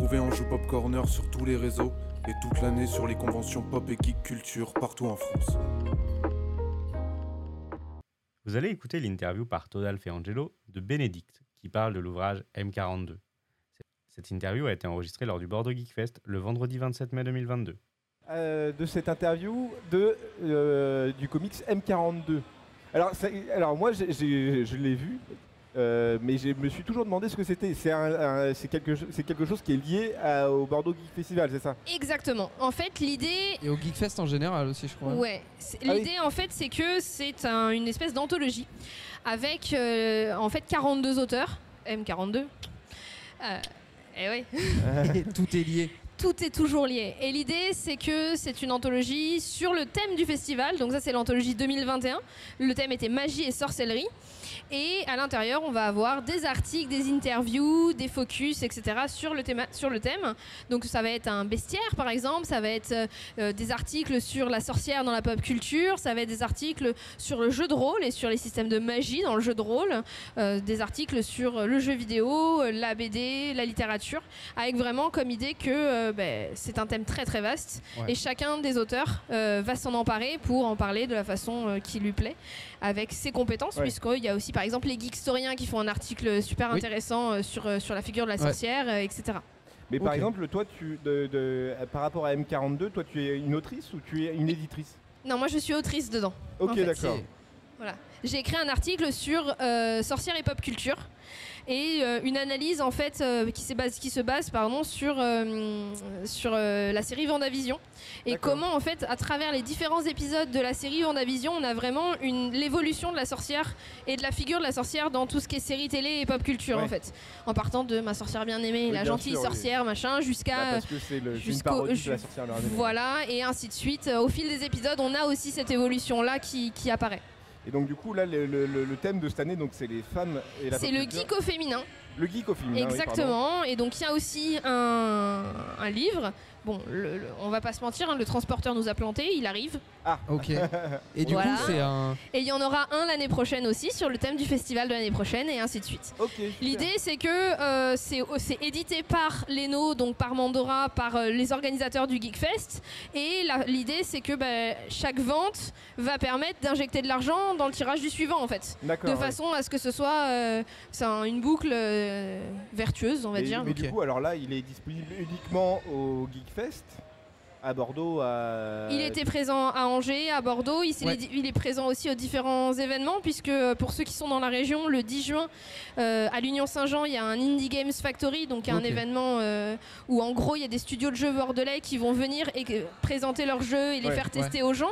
retrouver en joue Pop Corner sur tous les réseaux et toute l'année sur les conventions pop et geek culture partout en France. Vous allez écouter l'interview par Todalf et Angelo de Bénédicte qui parle de l'ouvrage M42. Cette interview a été enregistrée lors du Bordeaux Geek Fest le vendredi 27 mai 2022. Euh, de cette interview de, euh, du comics M42. Alors, ça- alors moi, j'ai- j'ai- je l'ai vu, euh, mais je me suis toujours demandé ce que c'était. C'est quelque, chose qui est lié à- au Bordeaux Geek Festival, c'est ça? Exactement. En fait, l'idée. Et au Geekfest en général aussi, je crois. Ouais. Ah oui. L'idée, en fait, c'est que c'est un- une espèce d'anthologie avec, euh, en fait, 42 auteurs. M42. Euh, eh oui. Tout est lié. Tout est toujours lié. Et l'idée, c'est que c'est une anthologie sur le thème du festival. Donc ça, c'est l'anthologie 2021. Le thème était magie et sorcellerie. Et à l'intérieur, on va avoir des articles, des interviews, des focus, etc. sur le thème. Donc ça va être un bestiaire, par exemple. Ça va être euh, euh, des articles sur la sorcière dans la pop culture. Ça va être des articles sur le jeu de rôle et sur les systèmes de magie dans le jeu de rôle. Euh, des articles sur le jeu vidéo, la BD, la littérature avec vraiment comme idée que ben, c'est un thème très très vaste Ouais. et chacun des auteurs euh, va s'en emparer pour en parler de la façon euh, qui lui plaît avec ses compétences Ouais. puisqu'il y a aussi par exemple les geekstoriens qui font un article super Oui. intéressant euh, sur, euh, sur la figure de la Ouais. sorcière euh, etc. Mais par exemple, toi, tu, de, de- par rapport à M42, toi, tu es une autrice ou tu es une éditrice? Non moi je suis autrice dedans. Ok, En fait, d'accord. Voilà. J'ai écrit un article sur euh, sorcière et pop culture et euh, une analyse en fait euh, qui, se base, qui se base pardon, sur, euh, sur la série Vendavision et comment en fait à travers les différents épisodes de la série Vendavision on a vraiment une l'évolution de la sorcière et de la figure de la sorcière dans tout ce qui est série télé et pop culture Ouais. en fait en partant de ma sorcière bien aimée Oui, la bien gentille sûr, oui. sorcière machin Bah, jusqu'à une jusqu'au- sorcière voilà et ainsi de suite au fil des épisodes on a aussi cette évolution là qui, qui apparaît Et donc, du coup, là, le, le- le- le thème de cette année, donc c'est les femmes et la c'est le geek au féminin Le geek au féminin. oui. Exactement. et donc il y a aussi un, un livre. Bon, le- le- on va pas se mentir, hein, le transporteur nous a planté, il arrive. Ok. Et du Voilà. coup, c'est un. Et il y en aura un l'année prochaine aussi sur le thème du festival de l'année prochaine et ainsi de suite. Ok. super. L'idée c'est que euh, c'est c'est édité par Leno, donc par Mandora, par euh, les organisateurs du Geekfest. Et la- l'idée c'est que bah, chaque vente va permettre d'injecter de l'argent dans le tirage du suivant en fait. D'accord. De ouais. façon à ce que ce soit euh, c'est un- une boucle euh, vertueuse, on va Mais- dire. Mais Ok. du coup, alors là, il est disponible uniquement au Geekfest, à Bordeaux, à. Il était présent à Angers, à Bordeaux. Il, s'est- Ouais. il est présent aussi aux différents événements, puisque euh, pour ceux qui sont dans la région, le 10 juin, euh, à l'Union Saint-Jean, il y a un Indie Games Factory, donc un événement euh, où en gros il y a des studios de jeux bordelais qui vont venir et présenter leurs jeux et les Ouais, faire tester aux gens,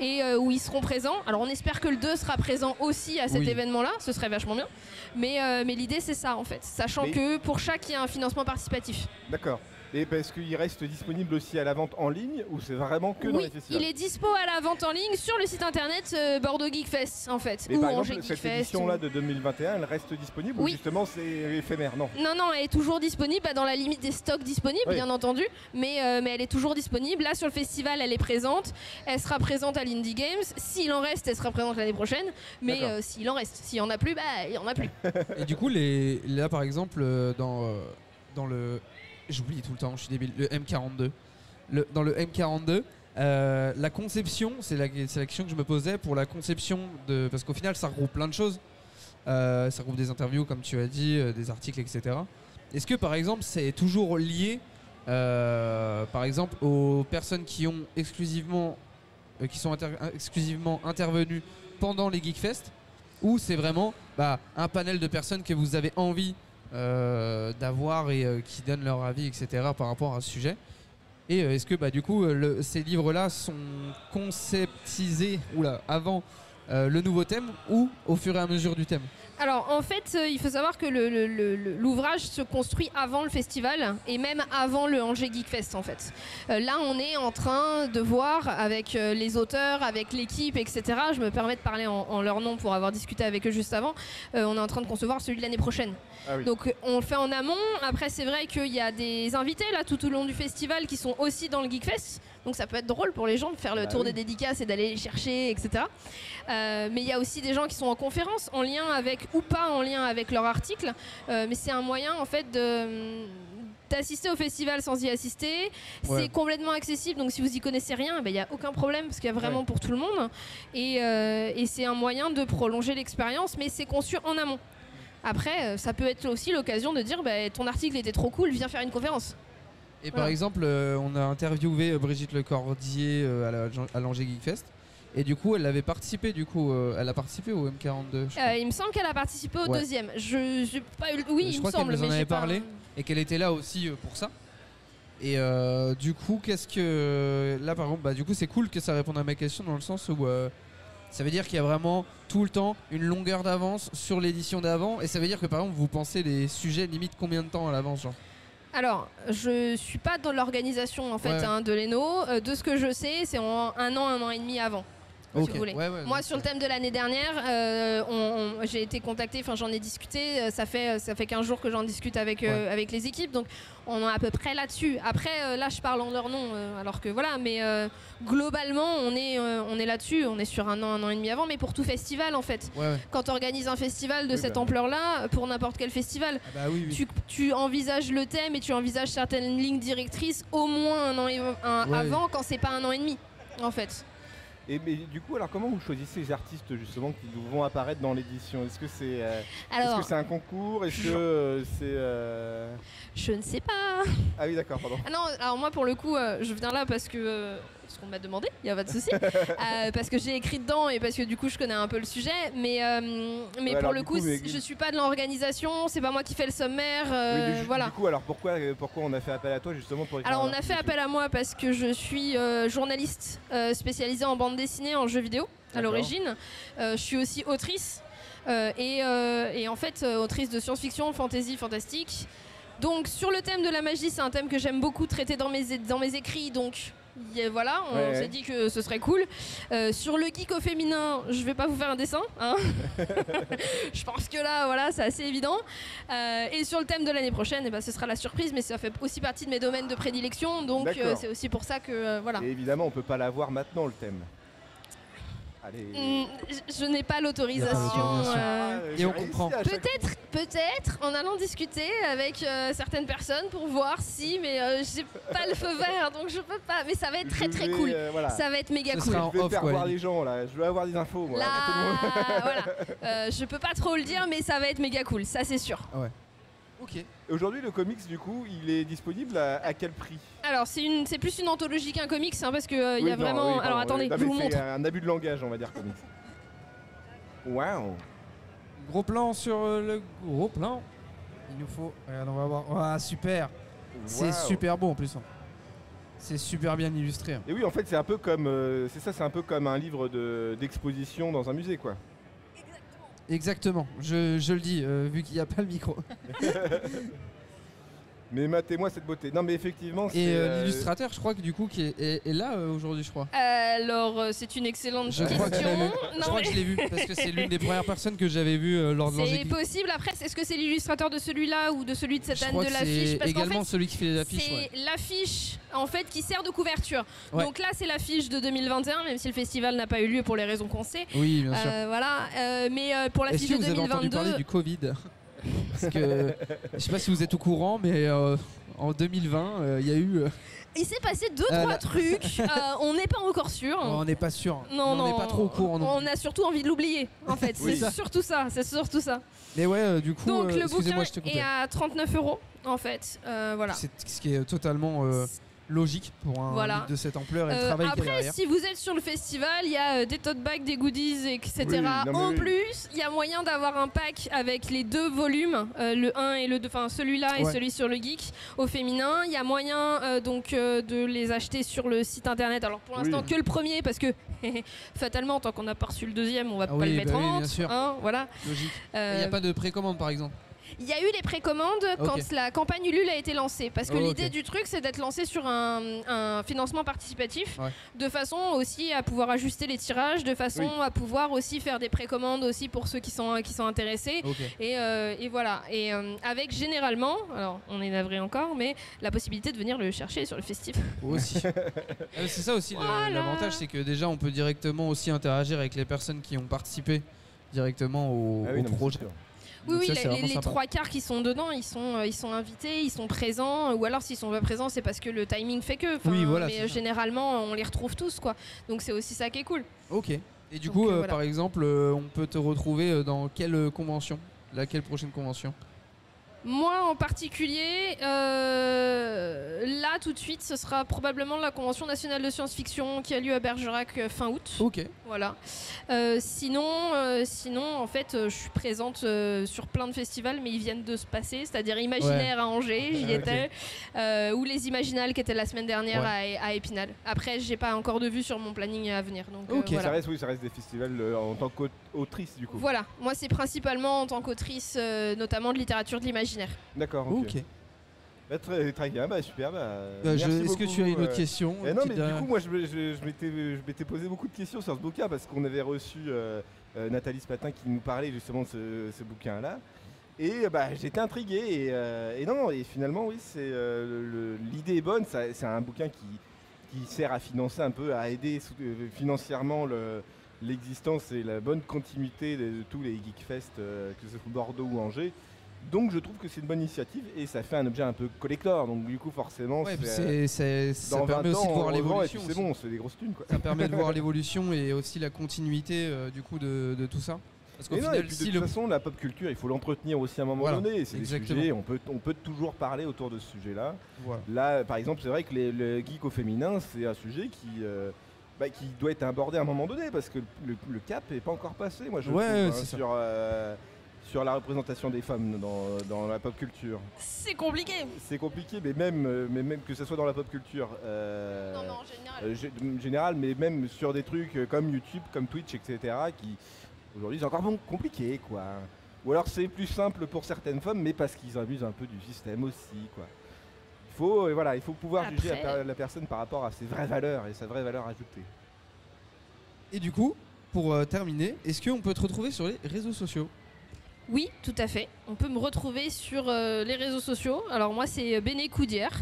et où ils seront présents. Alors on espère que le 2 sera présent aussi à cet Oui. événement-là, ce serait vachement bien. Mais, mais l'idée c'est ça en fait, sachant Mais- que pour chaque il y a un financement participatif. D'accord. Et parce qu'il reste disponible aussi à la vente en ligne ou c'est vraiment que dans oui, les festivals il est dispo à la vente en ligne sur le site internet euh, Bordeaux Geek Fest en fait. Mais ou par Angers exemple, Geek cette Fest. édition-là ou- de 2021, elle reste disponible ou Oui. justement c'est éphémère Non? Non, non, elle est toujours disponible bah, dans la limite des stocks disponibles, Oui. bien entendu, mais, euh, mais elle est toujours disponible. Là, sur le festival, elle est présente. Elle sera présente à l'Indie Games. S'il en reste, elle sera présente l'année prochaine. Mais euh, s'il en reste, s'il y en a plus, bah, il y en a plus. Et du coup, les... là par exemple, euh, dans, dans le. J'oublie tout le temps, je suis débile. Le M42. Le... Dans le M42, euh, la conception, c'est la... question que je me posais pour la conception de. Parce qu'au final, ça regroupe plein de choses. Euh, ça regroupe des interviews, comme tu as dit, euh, des articles, etc. Est-ce que par exemple, c'est toujours lié, par exemple, aux personnes qui ont exclusivement. qui sont exclusivement intervenues pendant les Geekfest ou c'est vraiment bah, un panel de personnes que vous avez envie d'avoir et euh, qui donnent leur avis, etc. par rapport à ce sujet. Et euh, est-ce que bah, du coup euh, ces livres-là sont conceptisés oula, avant euh, le nouveau thème ou au fur et à mesure du thème Alors, en fait, euh, il faut savoir que le- le- le- le- l'ouvrage se construit avant le festival et même avant le Angers Geek Fest, en fait. Euh, là, on est en train de voir avec euh, les auteurs, avec l'équipe, etc. Je me permets de parler en, en leur nom pour avoir discuté avec eux juste avant. Euh, on est en train de concevoir celui de l'année prochaine. Ah oui. Donc, on le fait en amont. Après, c'est vrai qu'il y a des invités là tout au long du festival qui sont aussi dans le Geek Fest. Donc, ça peut être drôle pour les gens de faire le Bah tour oui. des dédicaces et d'aller les chercher, etc. Euh, mais il y a aussi des gens qui sont en conférence, en lien avec ou pas en lien avec leur article. Euh, mais c'est un moyen en fait de d'assister au festival sans y assister. Ouais. C'est complètement accessible, donc si vous y connaissez rien, il n'y a aucun problème parce qu'il y a vraiment Ouais. pour tout le monde. Et, euh, et c'est un moyen de prolonger l'expérience, mais c'est conçu en amont. Après, ça peut être aussi l'occasion de dire bah, ton article était trop cool, viens faire une conférence. Et Voilà. par exemple, euh, on a interviewé euh, Brigitte Lecordier euh, à la- à l'Angers Geekfest. Et du coup, elle avait participé, du coup, euh, elle a participé au M42. je crois. Euh, il me semble qu'elle a participé au Ouais. deuxième. Je pas eu Oui, Je il crois me semble. nous en mais avait j'ai pas- parlé. et qu'elle était là aussi pour ça. Et du coup, qu'est-ce que là par exemple, bah du coup c'est cool que ça réponde à ma question dans le sens où ça veut dire qu'il y a vraiment tout le temps une longueur d'avance sur l'édition d'avant et ça veut dire que par exemple vous pensez les sujets limite combien de temps à l'avance genre? Alors, je suis pas dans l'organisation en fait Ouais. hein, de l'ENO. Euh, de ce que je sais, c'est en un an, un an et demi avant. Si Ok, vous voulez. ouais, ouais, Moi, sur le thème de l'année dernière, euh, on- on- j'ai été contactée, enfin j'en ai discuté, euh, ça fait, ça fait 15 jours que j'en discute avec, euh, avec les équipes, donc on est à peu près là-dessus. Après, euh, là, je parle en leur nom, euh, alors que voilà, mais euh, globalement, on est, euh, on est là-dessus, on est sur un an, un an et demi avant, mais pour tout festival en fait. Ouais, ouais. Quand tu organises un festival de Oui, cette bah. ampleur-là, pour n'importe quel festival, Ah bah oui, oui. tu, tu envisages le thème et tu envisages certaines lignes directrices au moins un an et- un- Ouais. avant quand c'est pas un an et demi en fait. Et mais du coup, alors comment vous choisissez les artistes justement qui vont apparaître dans l'édition? Est-ce que c'est euh, est-ce que c'est un concours? Est-ce que euh, c'est euh, je ne sais pas. Ah oui, d'accord, pardon. Ah non, alors moi pour le coup, je viens là parce que qu'on m'a demandé, il y a pas de souci, Euh, parce que j'ai écrit dedans et parce que du coup je connais un peu le sujet, mais euh, mais Ouais, pour le coup, coup, mais- je suis pas de l'organisation, c'est pas moi qui fais le sommaire, euh, Oui, du, voilà. du coup, alors pourquoi, pourquoi on a fait appel à toi justement pour Alors on a fait appel à moi parce que je suis journaliste spécialisée en bande dessinée, en jeux vidéo à l'origine. Je suis aussi autrice et, et en fait autrice de science-fiction, fantasy, fantastique. Donc sur le thème de la magie, c'est un thème que j'aime beaucoup traiter dans mes, dans mes écrits. Donc voilà, on Ouais, s'est ouais. dit que ce serait cool. Euh, sur le geek au féminin, je vais pas vous faire un dessin. hein. je pense que là, voilà, c'est assez évident. Euh, et sur le thème de l'année prochaine, eh ben, ce sera la surprise, mais ça fait aussi partie de mes domaines de prédilection. Donc euh, c'est aussi pour ça que voilà. Et évidemment, on peut pas l'avoir maintenant le thème. Allez. Mm, je- n'ai pas l'autorisation. euh, Ah, Et on comprend. chaque Peut-être, peut-être, en allant discuter avec euh, certaines personnes pour voir si, mais euh, j'ai pas le feu vert, donc je peux pas. Mais ça va être très très vais, cool. euh, voilà. Ça va être méga Ce cool. sera en Je vais off, faire quoi, voir les gens là. Je veux avoir des infos. Moi. Là, voilà. Euh, je peux pas trop le dire, mais ça va être méga cool, ça c'est sûr. Ok. Aujourd'hui, le comics, du coup, il est disponible à, à quel prix? Alors c'est une, c'est plus une anthologie qu'un comics, hein, parce que euh, il y a non, vraiment. oui, pardon, Alors attendez, je vous c'est montre. un abus de langage, on va dire comics. Waouh Gros plan sur euh, le gros plan. Il nous faut. Regarde, on va voir. Ah super. C'est Waouh. super beau en plus. hein. C'est super bien illustré. hein. Et oui, en fait, c'est un peu comme, euh, c'est ça, c'est un peu comme un livre de- d'exposition dans un musée, quoi. Exactement. Je, le dis euh, vu qu'il n'y a pas le micro. Mais matez-moi cette beauté. Non, mais effectivement, c'est. Et euh, euh, l'illustrateur, je crois que du coup, qui est, est- est là euh, aujourd'hui, je crois. Alors euh, c'est une excellente Je question. crois que je crois mais- que je l'ai vu parce que c'est l'une des premières personnes que j'avais vues euh, lors de C'est possible. Après, est-ce que c'est l'illustrateur de celui-là ou de celui de cette Je année crois de l'affiche? c'est également fait, celui qui fait l'affiche. c'est ouais. l'affiche en fait qui sert de couverture. Ouais. Donc là, c'est l'affiche de 2021, même si le festival n'a pas eu lieu pour les raisons qu'on sait. Oui, bien sûr. Euh, voilà. Euh, mais euh, pour Est-ce l'affiche que de vous avez entendu 2022, parler du Covid? Parce que je sais pas si vous êtes au courant, mais euh, en 2020, euh, il y a eu. euh, il s'est passé deux Euh, trois la- trucs. Euh, on n'est pas encore sûr. on n'est pas sûr. Non, on non, n'est pas trop au courant. non On a surtout envie de l'oublier, en fait. Oui. C'est surtout ça. C'est surtout ça. Mais ouais, euh, du coup, Donc euh, le bouquin excusez-moi, je te est à 39 euros, en fait. Euh, voilà. C'est ce qui est totalement euh, logique pour un Voilà. livre de cette ampleur et le Euh, travail après, derrière. si vous êtes sur le festival, il y a euh, des tote bags, des goodies, etc. Oui, non, mais en oui. plus, il y a moyen d'avoir un pack avec les deux volumes, euh, le 1 et le 2, enfin celui-là et Ouais. celui sur le geek au féminin. Il y a moyen euh, donc euh, de les acheter sur le site internet. Alors pour l'instant Oui. que le premier parce que fatalement tant qu'on n'a pas reçu le deuxième, on va Ah pas oui, le mettre bah en oui, bien vente. hein, voilà. Logique. Euh, Il n'y a pas de précommande par exemple. Il y a eu les précommandes quand la campagne Ulule a été lancée. Parce que Oh, l'idée du truc, c'est d'être lancé sur un, un financement participatif, Ouais. de façon aussi à pouvoir ajuster les tirages, de façon Oui. à pouvoir aussi faire des précommandes aussi pour ceux qui sont, qui sont intéressés. Et, euh, et voilà. Et euh, avec généralement, alors on est navré encore, mais la possibilité de venir le chercher sur le festival. Aussi. Euh, c'est ça aussi Voilà. l'avantage, c'est que déjà on peut directement aussi interagir avec les personnes qui ont participé directement au, Ah oui, au non, mais c'est projet. Oui, oui, ça, les- trois quarts qui sont dedans, ils sont, euh, ils sont invités, ils sont présents, ou alors s'ils sont pas présents, c'est parce que le timing fait que. Enfin, Oui, voilà, Mais euh, généralement, on les retrouve tous, quoi. Donc c'est aussi ça qui est cool. Ok. Et du Donc, coup, euh, euh, voilà. par exemple, euh, on peut te retrouver euh, dans quelle euh, convention? Laquelle prochaine convention? Moi en particulier, euh, là tout de suite, ce sera probablement la Convention nationale de science-fiction qui a lieu à Bergerac euh, fin août. Ok. Voilà. Euh, sinon, euh, sinon, en fait, je suis présente euh, sur plein de festivals, mais ils viennent de se passer, c'est-à-dire Imaginaire à Angers, j'y étais, euh, ou les Imaginales qui étaient la semaine dernière à, à Épinal. Après, j'ai pas encore de vue sur mon planning à venir, donc euh, Ok, Ça reste, oui, ça reste des festivals euh, en tant qu'autrice du coup. Voilà, moi c'est principalement en tant qu'autrice, euh, notamment de littérature de l'imaginaire. D'accord. Ok. Bah, très, très bien, bah, super. Bah, Bah, Est-ce que tu as une autre euh, question Eh non, mais du coup, moi, je, me- je- je m'étais, posé beaucoup de questions sur ce bouquin parce qu'on avait reçu euh, euh, Nathalie Spatin qui nous parlait justement de ce, ce bouquin-là. Et bah, j'étais intrigué. Et, euh, et non, et finalement, oui, c'est, euh, l'idée est bonne. C'est un bouquin qui, qui sert à financer un peu, à aider euh, financièrement le- l'existence et la bonne continuité de, de tous les Geekfest, euh, que ce soit Bordeaux ou Angers. Donc je trouve que c'est une bonne initiative et ça fait un objet un peu collector. Donc du coup forcément, Ouais, c'est, c'est- c'est- ça dans 20 permet aussi de voir l'évolution. c'est bon, fait des grosses thunes quoi. Ça permet de voir l'évolution et aussi la continuité euh, du coup de, de tout ça. Parce et final, si de le toute façon, la pop culture, il faut l'entretenir aussi à un moment Voilà, donné. C'est des sujets, on peut, on peut toujours parler autour de ce sujet-là. Voilà. Là, par exemple, c'est vrai que les- le geek au féminin, c'est un sujet qui, euh, bah, qui doit être abordé à un moment donné parce que le, le cap n'est pas encore passé, moi je Ouais, trouve, hein, c'est sur, euh, sur la représentation des femmes dans, dans la pop culture. C'est compliqué C'est compliqué, mais même, mais même que ce soit dans la pop culture. euh, Non, mais en général. euh, gé- général, mais même sur des trucs euh, comme YouTube, comme Twitch, etc., qui aujourd'hui c'est encore bon, compliqué, quoi. Ou alors c'est plus simple pour certaines femmes, mais parce qu'ils abusent un peu du système aussi, quoi. Il faut, euh, voilà, il faut pouvoir juger la, Après- per- la personne par rapport à ses vraies valeurs et sa vraie valeur ajoutée. Et du coup, pour euh, terminer, est-ce qu'on peut te retrouver sur les réseaux sociaux? Oui, tout à fait. On peut me retrouver sur euh, les réseaux sociaux. Alors moi, c'est Béné Coudière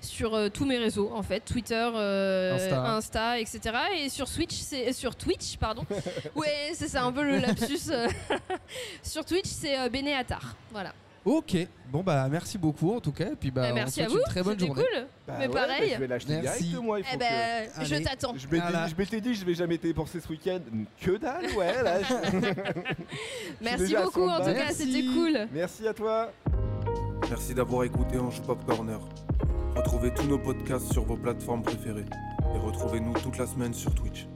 sur euh, tous mes réseaux en fait, Twitter, euh, Insta. Insta. etc. Et sur Switch, c'est sur Twitch, pardon. ouais, c'est ça un peu le lapsus. euh. sur Twitch, c'est euh, Béné Attar. Voilà. Ok, bon bah merci beaucoup en tout cas, et puis bah, Bah, on merci te à souhaite vous. une très bonne C'était journée. cool. Bah mais ouais, pareil. je vais l'acheter Merci. direct, moi. Il faut Eh que- ben, je t'attends. Je m'étais Voilà. je m'étais dit, je vais jamais dépenser ce week-end. Que dalle, ouais. Là, je- Merci déjà à beaucoup. 100 En tout balles. cas, Merci. c'était cool. Merci à toi. Merci d'avoir écouté Ange Pop Corner. Retrouvez tous nos podcasts sur vos plateformes préférées. Et retrouvez-nous toute la semaine sur Twitch.